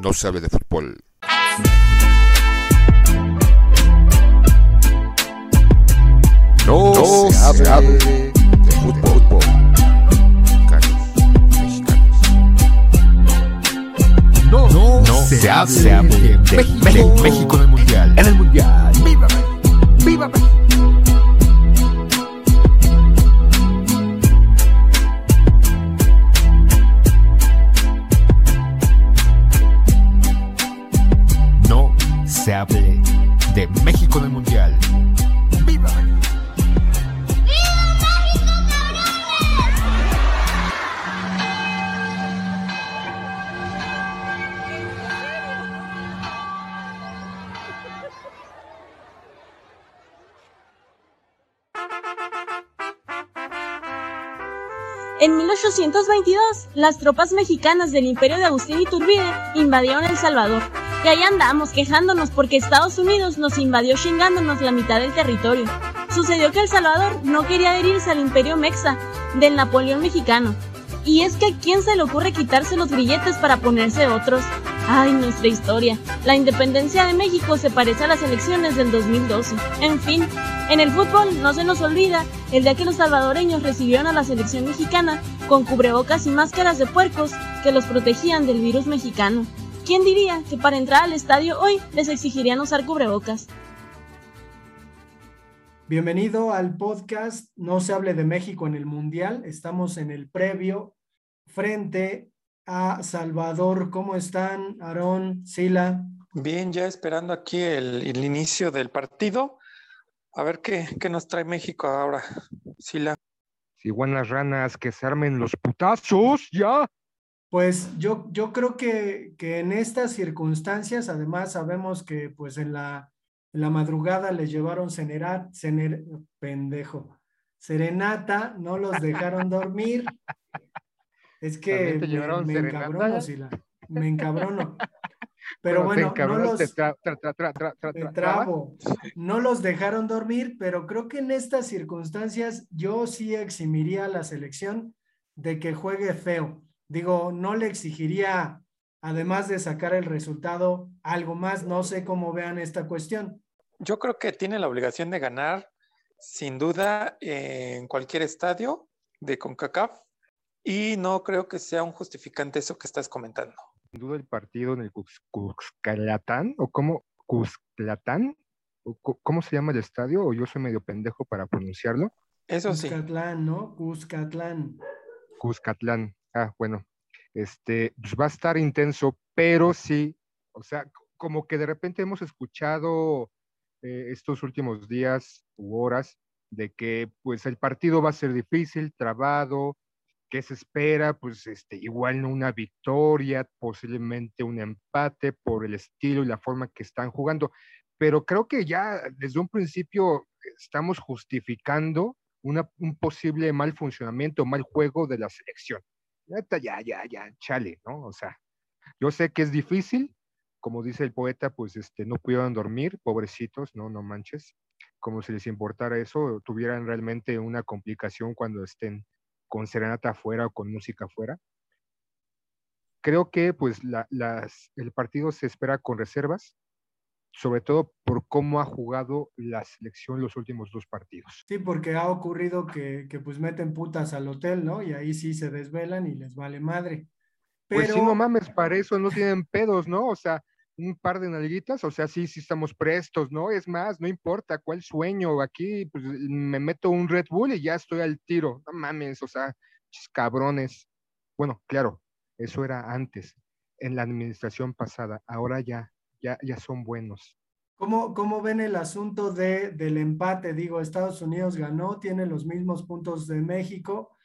no sabe de fútbol. No, se, hable de, fútbol. No, no, no se, se, hable de, México, México, en el Mundial. En el Mundial. ¡Viva México! ¡Viva México! 1822, las tropas mexicanas del imperio de Agustín Iturbide invadieron El Salvador y ahí andamos quejándonos porque Estados Unidos nos invadió chingándonos la mitad del territorio. Sucedió que El Salvador no quería adherirse al imperio mexa del Napoleón mexicano. Y es que a quién se le ocurre quitarse los grilletes para ponerse otros. Ay, nuestra historia. La independencia de México se parece a las elecciones del 2012. En fin, en el fútbol no se nos olvida el día que los salvadoreños recibieron a la selección mexicana con cubrebocas y máscaras de puercos que los protegían del virus mexicano. ¿Quién diría que para entrar al estadio hoy les exigirían usar cubrebocas? Bienvenido al podcast No se hable de México en el Mundial. Estamos en el previo frente a Salvador. ¿Cómo están, Aarón, Sila? Bien, ya esperando aquí el, inicio del partido. A ver qué, qué, nos trae México ahora, Sila. Si buenas ranas, que se armen los putazos, ya. Pues yo, yo creo que, que, en estas circunstancias, además sabemos que pues en la, en la madrugada les llevaron cenerat, cener, pendejo, serenata, no los dejaron dormir. Es que me, me encabrono, me encabrono. Pero bueno, no los, trabo, no los dejaron dormir, pero creo que en estas circunstancias yo sí eximiría a la selección de que juegue feo Digo, no le exigiría, además de sacar el resultado, algo más. No sé cómo vean esta cuestión. Yo creo que tiene la obligación de ganar, sin duda, en cualquier estadio de CONCACAF. Y no creo que sea un justificante eso que estás comentando. Sin duda el partido en el Cuscalatán, o cómo, Cusclatán, ¿cómo se llama el estadio? O yo soy medio pendejo para pronunciarlo. Eso sí. Cuscatlán, ¿no? Cuscatlán. Cuscatlán. Ah, bueno, este, pues va a estar intenso, pero sí, o sea, como que de repente hemos escuchado eh, estos últimos días u horas de que pues el partido va a ser difícil, trabado, que se espera? Pues este, igual no una victoria, posiblemente un empate por el estilo y la forma que están jugando, pero creo que ya desde un principio estamos justificando un posible mal funcionamiento, mal juego de la selección ya, ya, ya, chale, ¿no? O sea, yo sé que es difícil, como dice el poeta, pues este, no pudieron dormir, pobrecitos, no, no manches, como si les importara eso, tuvieran realmente una complicación cuando estén con serenata afuera o con música afuera. Creo que pues las, el partido se espera con reservas, sobre todo por cómo ha jugado la selección los últimos dos partidos. Sí, porque ha ocurrido que, que pues meten putas al hotel, ¿no? Y ahí sí se desvelan y les vale madre. Pero... Pues sí, no mames, para eso no tienen pedos, ¿no? O sea, un par de nalguitas, o sea, sí, sí estamos prestos, ¿no? Es más, no importa cuál sueño, aquí pues me meto un Red Bull y ya estoy al tiro, no mames, o sea, cabrones. Bueno, claro, eso era antes, en la administración pasada, ahora ya ya, ya son buenos. ¿Cómo, ¿Cómo, ven el asunto de, del empate? Digo, Estados Unidos ganó, tiene los mismos puntos de México,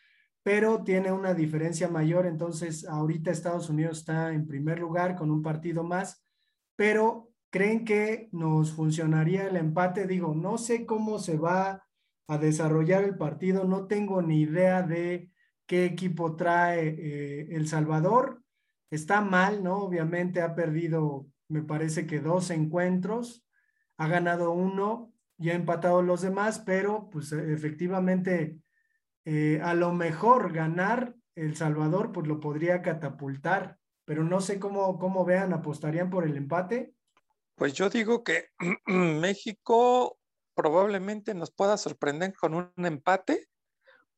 pero tiene una diferencia mayor. Entonces, ahorita Estados Unidos está en primer lugar con un partido más, pero ¿creen que nos funcionaría el empate? Digo, no sé cómo se va a desarrollar el partido, no tengo ni idea de qué equipo trae eh, El Salvador. Está mal, ¿no? Obviamente ha perdido me parece que dos encuentros, ha ganado uno y ha empatado los demás, pero pues efectivamente eh, a lo mejor ganar El Salvador pues lo podría catapultar pero no sé cómo, cómo vean, apostarían por el empate. Pues yo digo que México probablemente nos pueda sorprender con un empate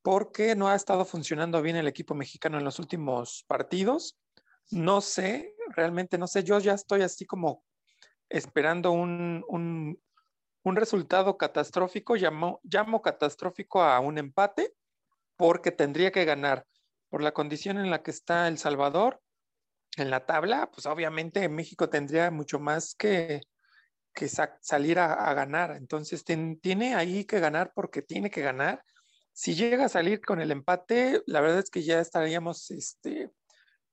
porque no ha estado funcionando bien el equipo mexicano en los últimos partidos. No sé, realmente no sé, yo ya estoy así como esperando un, un, resultado catastrófico, llamo, llamo catastrófico a un empate porque tendría que ganar por la condición en la que está El Salvador en la tabla, pues obviamente México tendría mucho más que, que salir a, ganar. Entonces tiene ahí que ganar porque tiene que ganar. Si llega a salir con el empate, la verdad es que ya estaríamos este,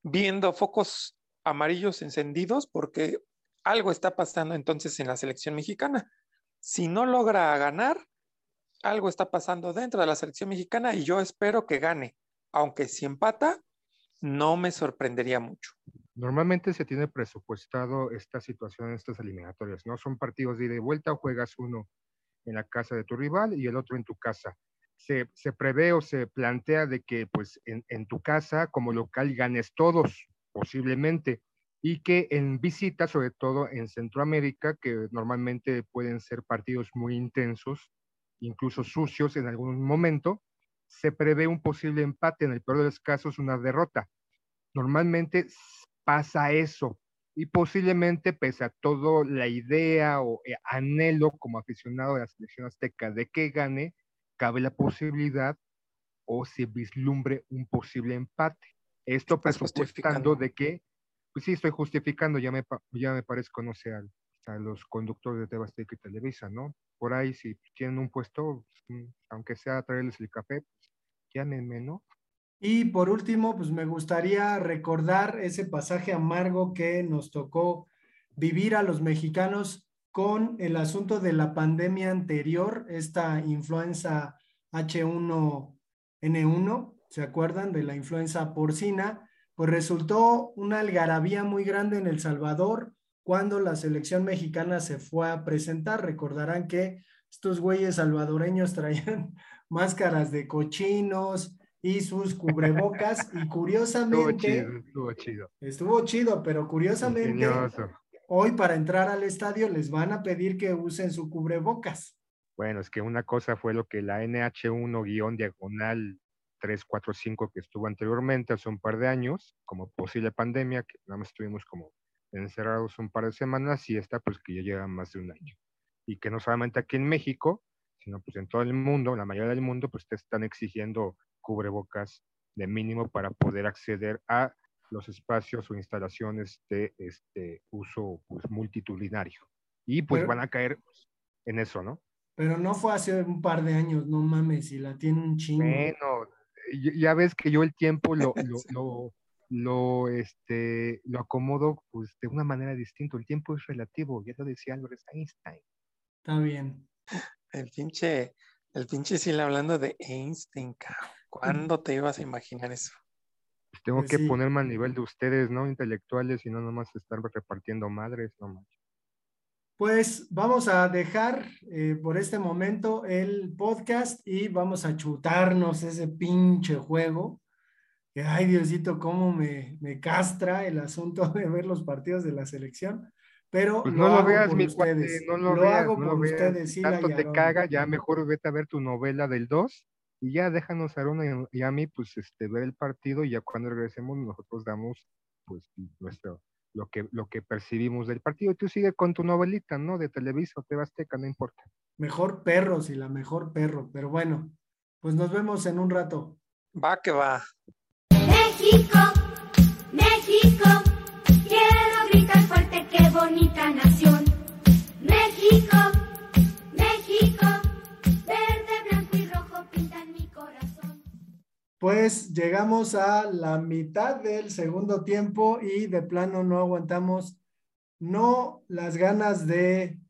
viendo focos amarillos encendidos porque algo está pasando entonces en la selección mexicana. Si no logra ganar, algo está pasando dentro de la selección mexicana y yo espero que gane. Aunque si empata, no me sorprendería mucho. Normalmente se tiene presupuestado esta situación en estas eliminatorias, ¿no? Son partidos de ida y vuelta, juegas uno en la casa de tu rival y el otro en tu casa. Se, se prevé o se plantea de que pues en, tu casa como local ganes todos, posiblemente, y que en visita, sobre todo en Centroamérica, que normalmente pueden ser partidos muy intensos, incluso sucios en algún momento, se prevé un posible empate, en el peor de los casos una derrota. Normalmente pasa eso y posiblemente pese a todo la idea o eh, anhelo como aficionado de la selección azteca de que gane, cabe la posibilidad o se vislumbre un posible empate. Esto presupuestando de que, pues sí, estoy justificando, ya me, ya me parezco, no sé, a, a los conductores de Tebasteca y Televisa, ¿no? Por ahí, si tienen un puesto, pues, aunque sea traerles el café, pues, llámenme, ¿no? Y por último, pues me gustaría recordar ese pasaje amargo que nos tocó vivir a los mexicanos con el asunto de la pandemia anterior, esta influenza H1N1, ¿se acuerdan de la influenza porcina? Pues resultó una algarabía muy grande en El Salvador cuando la selección mexicana se fue a presentar. Recordarán que estos güeyes salvadoreños traían máscaras de cochinos, y sus cubrebocas y curiosamente estuvo chido, estuvo chido. Estuvo chido, pero curiosamente hoy para entrar al estadio les van a pedir que usen su cubrebocas. Bueno, es que una cosa fue lo que la NH1-diagonal 345 que estuvo anteriormente hace un par de años, como posible pandemia, que nada más estuvimos como encerrados un par de semanas y esta pues que ya lleva más de un año. Y que no solamente aquí en México, sino pues en todo el mundo, la mayoría del mundo, pues te están exigiendo cubrebocas de mínimo para poder acceder a los espacios o instalaciones de este uso pues, multitudinario. Y pues van a caer en eso, ¿no? Pero no fue hace un par de años, no mames, y la tiene un chingo. Bueno, ya ves que yo el tiempo lo, lo, lo, lo, este, lo acomodo pues de una manera distinta. El tiempo es relativo, ya lo decía Albert Einstein. Está bien. El pinche, el pinche Sil hablando de Einstein, ¿Cuándo te ibas a imaginar eso? Pues tengo pues que ponerme a nivel de ustedes, ¿no? Intelectuales y no nomás estar repartiendo madres, no Pues vamos a dejar eh, por este momento el podcast y vamos a chutarnos ese pinche juego. Que, ay, Diosito, cómo me, me castra el asunto de ver los partidos de la selección pero pues no lo, veas, mi ustedes. no lo, veas, hago por ustedes. Tanto te caga, ya mejor vete a ver tu novela del 2 y ya déjanos a Aruna y a mí, pues, este, ver el partido y ya cuando regresemos nosotros damos, pues, nuestro, lo que, lo que percibimos del partido. Y tú sigue con tu novelita, ¿no? De Televisa o Tebasteca, no importa. Mejor perro, sí, la mejor perro, pero bueno, pues nos vemos en un rato. Va que va. México, México qué bonita nación. México, Pues llegamos a la mitad del segundo tiempo y de plano no aguantamos no las ganas de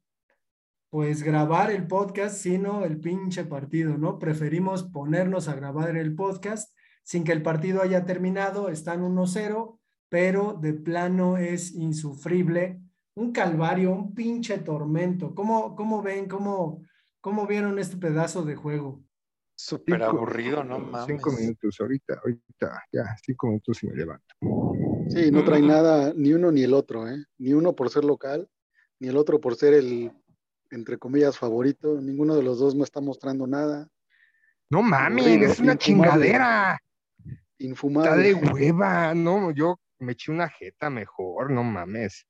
pues grabar el podcast, sino el pinche partido, ¿no? Preferimos ponernos a grabar el podcast sin que el partido haya terminado, están 1-0 pero de plano es insufrible, un calvario, un pinche tormento. ¿Cómo, cómo ven, cómo, cómo vieron este pedazo de juego? Súper aburrido, ¿no mames? Cinco minutos, ahorita, ahorita, ya, cinco minutos y me levanto. Sí, no trae nada, ni uno ni el otro, ¿eh? Ni uno por ser local, ni el otro por ser el, entre comillas, favorito. Ninguno de los dos no está mostrando nada. No mames, es una infumable. chingadera. Está de Infumable. hueva, no, yo me eché una jeta mejor, no mames.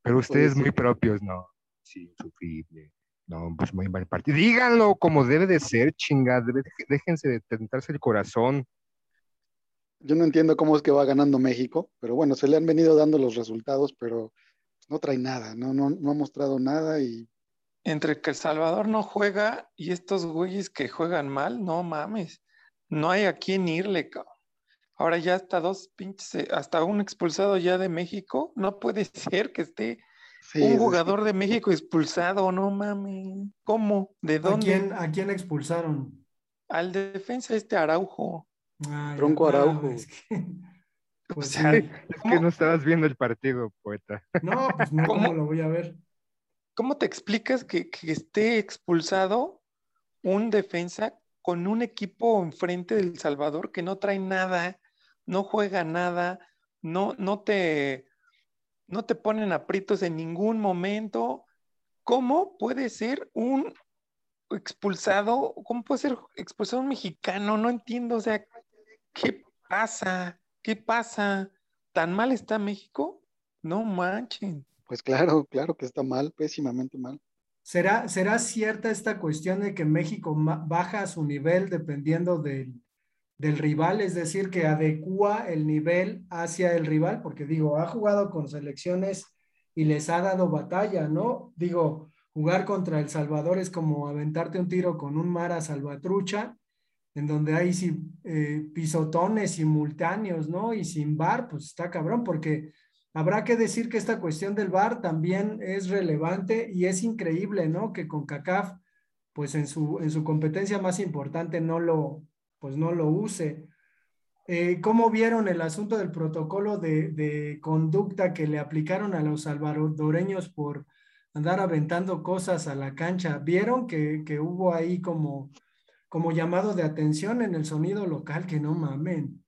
Pero ustedes muy propios, no. Sí, insufrible. No, pues muy mal partido. Díganlo como debe de ser, chingada. Déjense de tentarse el corazón. Yo no entiendo cómo es que va ganando México, pero bueno, se le han venido dando los resultados, pero no trae nada, no, no, no ha mostrado nada y Entre que El Salvador no juega y estos güeyes que juegan mal, no mames. No hay a quién irle, cabrón. Ahora ya hasta dos pinches, hasta un expulsado ya de México. No puede ser que esté sí, un jugador de México expulsado, no mames. ¿Cómo? ¿De ¿A dónde? quién, ¿A quién expulsaron? Al defensa este Araujo. Tronco Araujo. es que- pues O sea, sí. Es que no estabas viendo el partido, poeta. No, pues no, ¿Cómo? ¿cómo lo voy a ver? ¿Cómo te explicas que, que esté expulsado un defensa con un equipo enfrente del Salvador que no trae nada, no juega nada, no, no te, no te ponen aprietos en ningún momento? ¿Cómo puede ser un expulsado? ¿Cómo puede ser expulsado un mexicano? No entiendo, o sea, ¿qué pasa? ¿Qué pasa? ¿Tan mal está México? No manchen. Pues claro, claro que está mal, pésimamente mal. ¿Será, ¿Será cierta esta cuestión de que México baja su nivel dependiendo del, del rival? Es decir, que adecua el nivel hacia el rival, porque digo, ha jugado con selecciones y les ha dado batalla, ¿no? Digo, jugar contra El Salvador es como aventarte un tiro con un Mara Salvatrucha, en donde hay eh, pisotones simultáneos, ¿no? Y sin bar, pues está cabrón, porque Habrá que decir que esta cuestión del VAR también es relevante y es increíble, ¿no? Que con CACAF, pues en su, en su competencia más importante no lo, pues no lo use. Eh, ¿Cómo vieron el asunto del protocolo de, de conducta que le aplicaron a los salvadoreños por andar aventando cosas a la cancha? ¿Vieron que, que hubo ahí como, como llamado de atención en el sonido local? Que no mamen.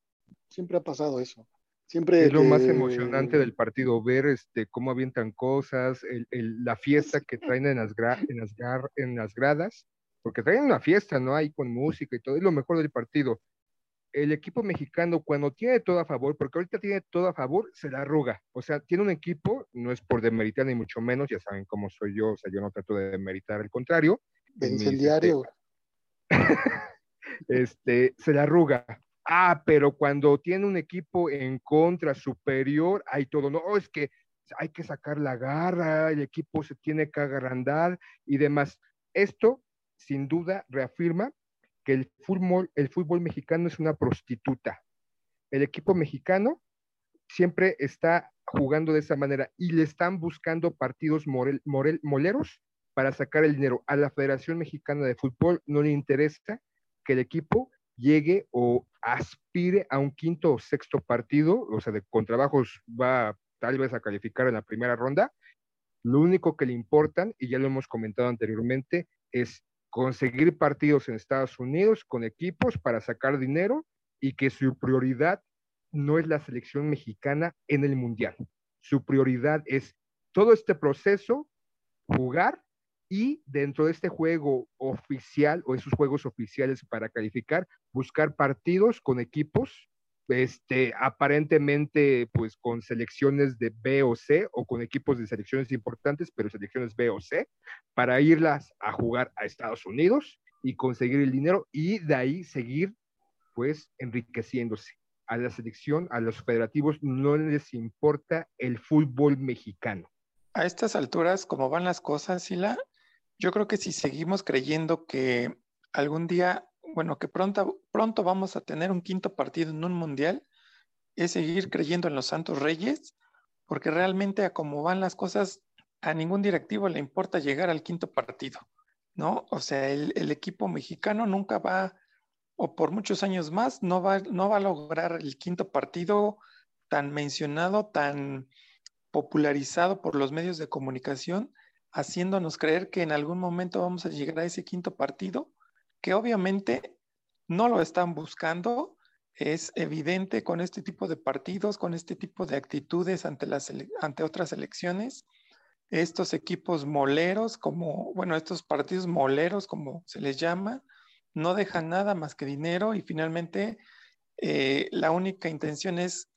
Siempre ha pasado eso. Siempre Es lo más que- emocionante del partido, ver este, cómo avientan cosas, el- el- la fiesta que traen en las, gra- en, las gar- en las gradas, porque traen una fiesta, ¿no? Ahí con música y todo, es lo mejor del partido. El equipo mexicano, cuando tiene todo a favor, porque ahorita tiene todo a favor, se la arruga. O sea, tiene un equipo, no es por demeritar ni mucho menos, ya saben cómo soy yo, o sea, yo no trato de demeritar, al contrario. de mis, incendiario. este, se la arruga. Ah, pero cuando tiene un equipo en contra, superior, hay todo, no, es que hay que sacar la garra, el equipo se tiene que agrandar y demás. Esto, sin duda, reafirma que el fútbol, el fútbol mexicano es una prostituta. El equipo mexicano siempre está jugando de esa manera y le están buscando partidos morel, moleros para sacar el dinero. A la Federación Mexicana de Fútbol no le interesa que el equipo llegue o aspire a un quinto o sexto partido, o sea, de, con trabajos va tal vez a calificar en la primera ronda. Lo único que le importan, y ya lo hemos comentado anteriormente, es conseguir partidos en Estados Unidos con equipos para sacar dinero y que su prioridad no es la selección mexicana en el Mundial. Su prioridad es todo este proceso, jugar y dentro de este juego oficial o esos juegos oficiales para calificar, buscar partidos con equipos, este, aparentemente pues con selecciones de B o C o con equipos de selecciones importantes, pero selecciones B o C, para irlas a jugar a Estados Unidos y conseguir el dinero y de ahí seguir pues enriqueciéndose. A la selección, a los federativos no les importa el fútbol mexicano. A estas alturas, como van las cosas, Sila, yo creo que si seguimos creyendo que algún día, bueno, que pronto, pronto vamos a tener un quinto partido en un mundial, es seguir creyendo en los Santos Reyes, porque realmente a cómo van las cosas, a ningún directivo le importa llegar al quinto partido, ¿no? O sea, el, equipo mexicano nunca va, o por muchos años más, no va, no va a lograr el quinto partido tan mencionado, tan popularizado por los medios de comunicación, haciéndonos creer que en algún momento vamos a llegar a ese quinto partido, que obviamente no lo están buscando es evidente con este tipo de partidos, con este tipo de actitudes ante, las, ante otras elecciones. Estos equipos moleros, como, bueno, estos partidos moleros, como se les llama, no dejan nada más que dinero y finalmente eh, la única intención es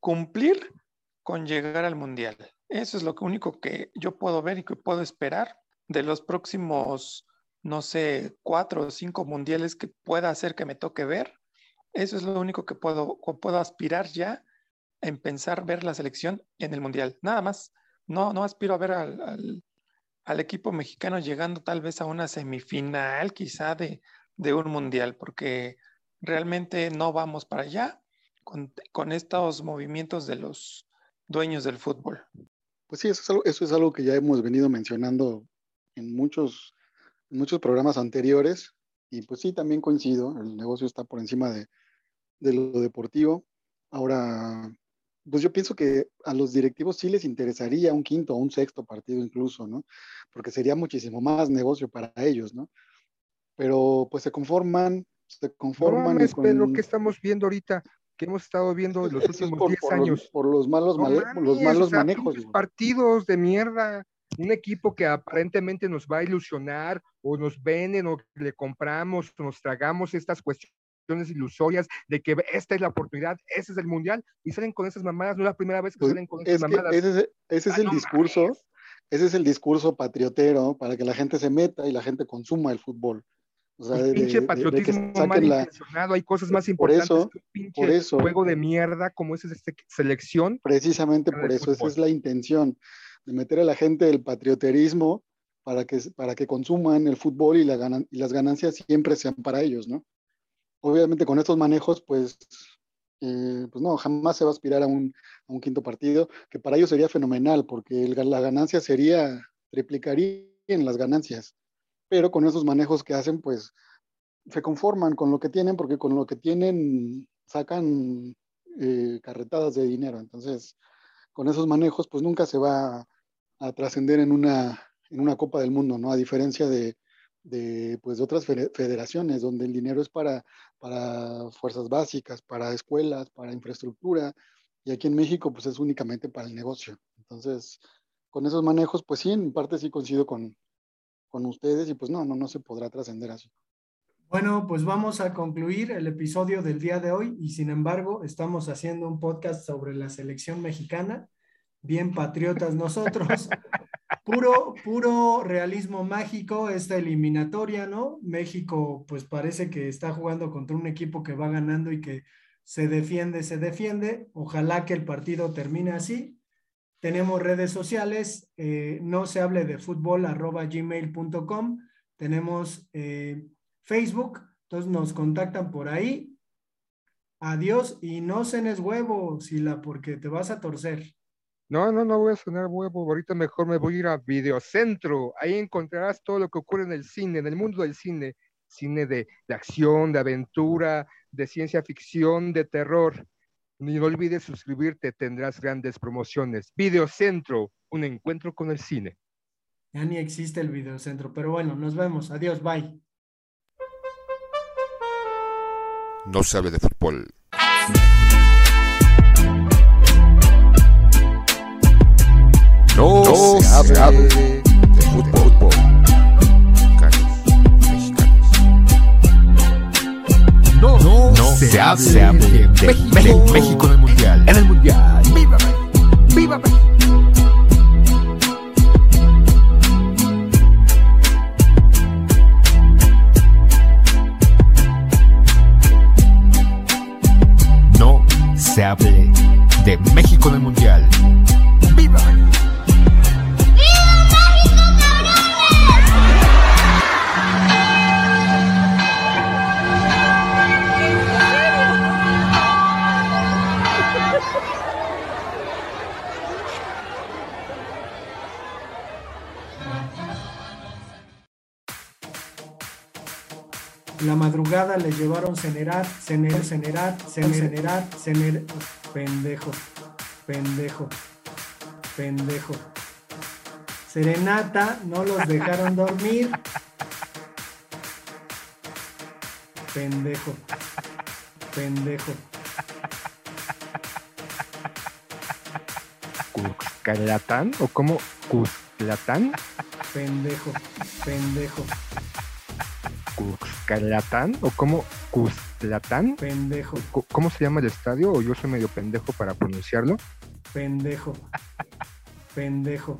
cumplir con llegar al mundial. Eso es lo único que yo puedo ver y que puedo esperar de los próximos, no sé, cuatro o cinco mundiales que pueda hacer que me toque ver. Eso es lo único que puedo, puedo aspirar ya en pensar ver la selección en el mundial. Nada más. No, no aspiro a ver al, al- al equipo mexicano llegando tal vez a una semifinal quizá de, de un mundial, porque realmente no vamos para allá con, con estos movimientos de los dueños del fútbol. Pues sí, eso es algo, eso es algo que ya hemos venido mencionando en muchos, en muchos programas anteriores. Y pues sí, también coincido, el negocio está por encima de, de lo deportivo. Ahora, pues yo pienso que a los directivos sí les interesaría un quinto o un sexto partido incluso, ¿no? Porque sería muchísimo más negocio para ellos, ¿no? Pero pues se conforman, se No conforman mames, con... Pedro, ¿qué estamos viendo ahorita? Que hemos estado viendo en los últimos por, 10 por los, años. por los malos, No male- mames, los o malos sea, manejos. partidos de mierda. Un equipo que aparentemente nos va a ilusionar o nos venden o le compramos o nos tragamos estas cuestiones ilusorias de que esta es la oportunidad, ese es el mundial y salen con esas mamadas, no es la primera vez que Pues, salen con esas es mamadas. ese es, ese es Ah, el no discurso, mames. ese es el discurso patriotero para que la gente se meta y la gente consuma el fútbol. O sea, de, pinche de- de patriotismo mal la, intencionado, hay cosas más por importantes eso- que un pinche por eso- juego de mierda como es esta selección. precisamente por eso, esa es la intención, de meter a la gente el patrioterismo para que, para que consuman el fútbol y, la y las ganancias siempre sean para ellos, ¿no? Obviamente con estos manejos, pues, eh, pues no, jamás se va a aspirar a un, a un quinto partido, que para ellos sería fenomenal, porque el la ganancia sería, triplicaría en las ganancias, pero con esos manejos que hacen, pues, se conforman con lo que tienen, porque con lo que tienen sacan eh, carretadas de dinero, entonces, con esos manejos, pues nunca se va a, trascender en una, en una Copa del Mundo, ¿no? A diferencia de, de, pues, de otras fede- federaciones, donde el dinero es para, para fuerzas básicas, para escuelas, para infraestructura, y aquí en México, pues es únicamente para el negocio. Entonces, con esos manejos, pues sí, en parte sí coincido con, con ustedes, y pues no, no, no se podrá trascender así. Bueno, pues vamos a concluir el episodio del día de hoy y sin embargo estamos haciendo un podcast sobre la selección mexicana, bien patriotas nosotros, puro, puro realismo mágico esta eliminatoria, ¿no? México pues parece que está jugando contra un equipo que va ganando y que se defiende, se defiende, ojalá que el partido termine así. Tenemos redes sociales, eh, no se hable de fútbol arroba gmail.com, tenemos... eh, Facebook, entonces nos contactan por ahí. Adiós y no cenes huevo, Sila, porque te vas a torcer. No, no, no voy a sonar huevo. Ahorita mejor me voy a ir a Videocentro. Ahí encontrarás todo lo que ocurre en el cine, en el mundo del cine. Cine de, de acción, de aventura, de ciencia ficción, de terror. Y no olvides suscribirte, tendrás grandes promociones. Videocentro, un encuentro con el cine. Ya ni existe el videocentro, pero bueno, nos vemos. Adiós, bye. No se hable de fútbol. No, se, hable de fútbol. Mexicanos. No, no, se, hable, de, México, México en el Mundial. En el Mundial. ¡Viva México! ¡Viva México! De México en el Mundial. Les llevaron cenerat, cener, cenerat, cener, cenerat, cener, pendejo, pendejo, pendejo. Serenata, no los dejaron dormir. Pendejo. pendejo, Cuscalatán o cómo Cusclatán, pendejo, pendejo, Cuscalatán o cómo Cusclatán. pendejo, ¿Cómo se llama el estadio? O yo soy medio pendejo para pronunciarlo. pendejo, pendejo,